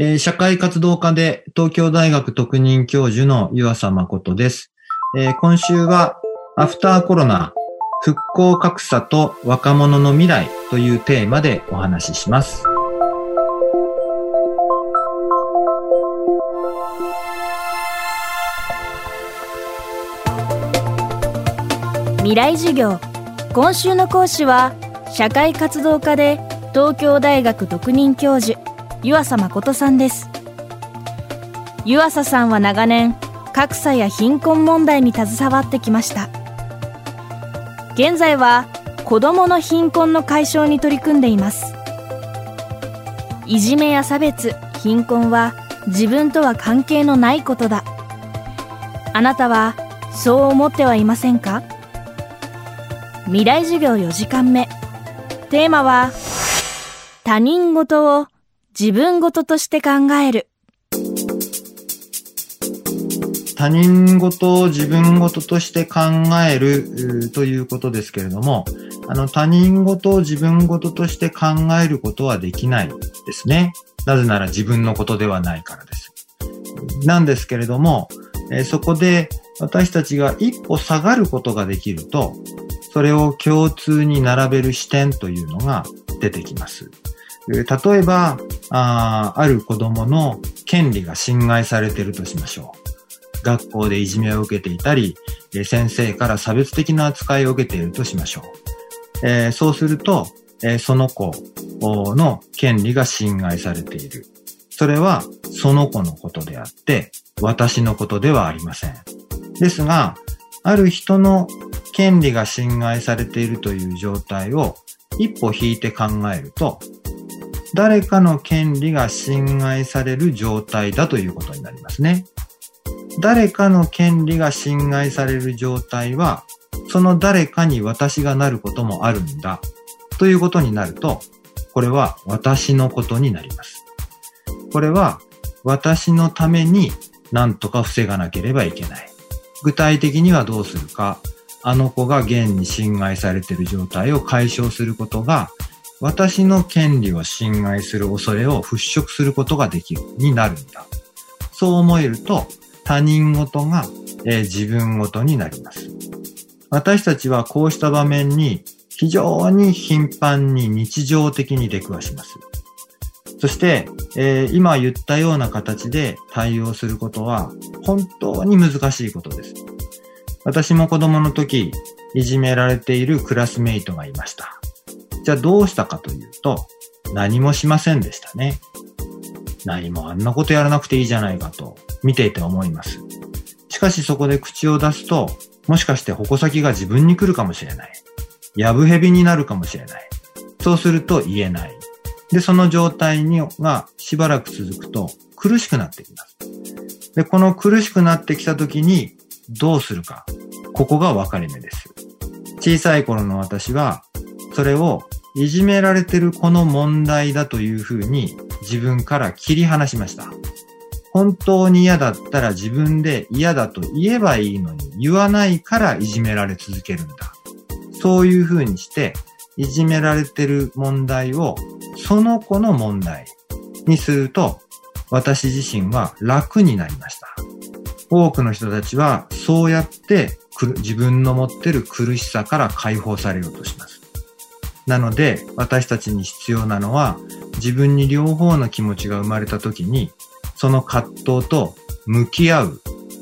えー社会活動家で東京大学特任教授の湯浅誠です。えー今週はアフターコロナ復興格差と若者の未来というテーマでお話しします。未来授業今週の講師は社会活動家で東京大学特任教授湯浅誠さんです。湯浅さんは長年格差や貧困問題に携わってきました。現在は子どもの貧困の解消に取り組んでいます。いじめや差別貧困は自分とは関係のないことだ。あなたはそう思ってはいませんか？未来授業4時間目。テーマは他人事を自分事として考える他人事を自分事として考えるということですけれども、あの他人事を自分事として考えることはできないですね。なぜなら自分のことではないからです。なんですけれども、えそこで私たちが一歩下がることができると、それを共通に並べる視点というのが出てきます。例えばあ、ある子供の権利が侵害されているとしましょう。学校でいじめを受けていたり、先生から差別的な扱いを受けているとしましょう。えーそうすると、えーその子の権利が侵害されている。それはその子のことであって、私のことではありません。ですが、ある人の権利が侵害されているという状態を一歩引いて考えると、誰かの権利が侵害される状態だということになりますね。誰かの権利が侵害される状態は、その誰かに私がなることもあるんだ。ということになると、これは私のことになります。これは私のために何とか防がなければいけない。具体的にはどうするか、あの子が現に侵害されている状態を解消することが、私の権利を侵害する恐れを払拭することができる、になるんだ。そう思えると、他人事が、えー自分事になります。私たちはこうした場面に非常に頻繁に日常的に出くわします。そして、えー今言ったような形で対応することは本当に難しいことです。私も子供の時、いじめられているクラスメイトがいました。じゃあどうしたかというと、何もしませんでしたね。何もあんなことやらなくていいじゃないかと見ていて思います。しかしそこで口を出すと、もしかして矛先が自分に来るかもしれない。やぶ蛇になるかもしれない。そうすると言えない。で、その状態にがしばらく続くと苦しくなってきます。で、この苦しくなってきた時にどうするか。ここが分かれ目です。小さい頃の私は、それをいじめられてるこの問題だというふうに自分から切り離しました。本当に嫌だったら自分で嫌だと言えばいいのに言わないからいじめられ続けるんだ。そういうふうにしていじめられてる問題をその子の問題にすると私自身は楽になりました。多くの人たちはそうやって自分の持ってる苦しさから解放されようとします。なので私たちに必要なのは自分に両方の気持ちが生まれた時にその葛藤と向き合う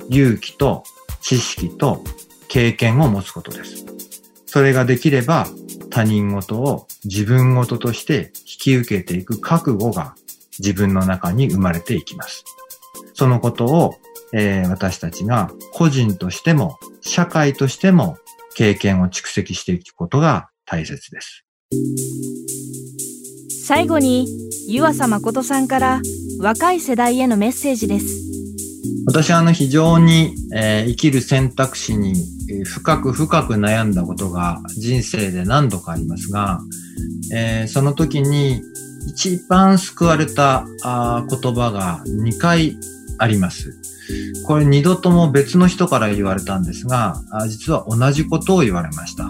勇気と知識と経験を持つことです。それができれば他人事を自分事として引き受けていく覚悟が自分の中に生まれていきます。そのことを、えー私たちが個人としても社会としても経験を蓄積していくことが大切です。最後に湯浅誠さんから若い世代へのメッセージです私はあの非常に、え生きる選択肢に深く深く悩んだことが人生で何度かありますが、えその時に一番救われたあ言葉が2回あります。これ二度とも別の人から言われたんですが、実は同じことを言われました。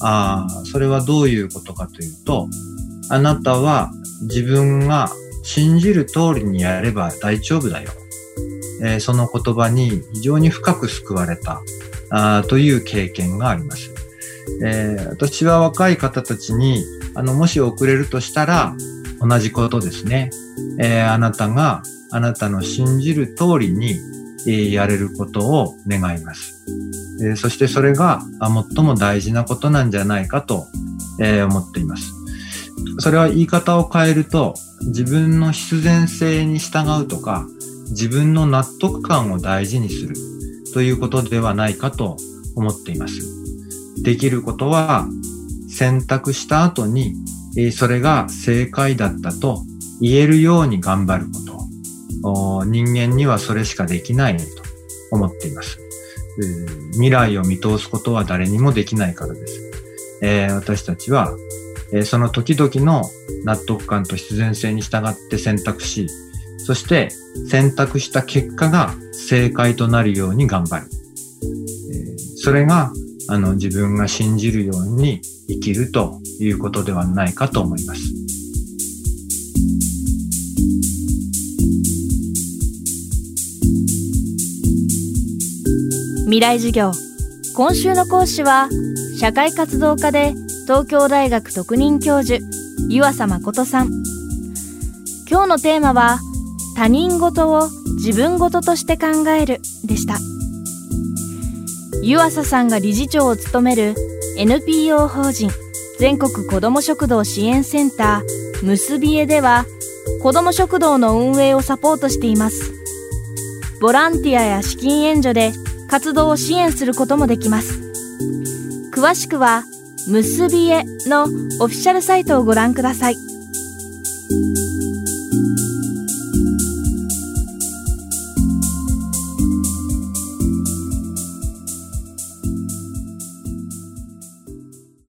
あそれはどういうことかというと、あなたは自分が信じる通りにやれば大丈夫だよ。えー、その言葉に非常に深く救われたあという経験があります。えー、私は若い方たちに、あの、もし遅れるとしたら、同じことですね。えー、あなたが、あなたの信じる通りに、えー、やれることを願います。えー、そしてそれが最も大事なことなんじゃないかと、えー、思っています。それは言い方を変えると、自分の必然性に従うとか、自分の納得感を大事にするということではないかと思っています。できることは選択した後に、それが正解だったと言えるように頑張ること。人間にはそれしかできないと思っています。未来を見通すことは誰にもできないからです。えー、私たちは、えー、その時々の納得感と必然性に従って選択し、そして選択した結果が正解となるように頑張る。えー、それがあの自分が信じるように生きるということではないかと思います。未来授業。今週の講師は社会活動家で東京大学特任教授湯浅誠さん。今日のテーマは他人事を自分事として考えるでした。湯浅さんが理事長を務める NPO 法人全国子ども食堂支援センターむすびえでは子ども食堂の運営をサポートしています。ボランティアや資金援助で活動を支援することもできます。詳しくは結びえのオフィシャルサイトをご覧ください。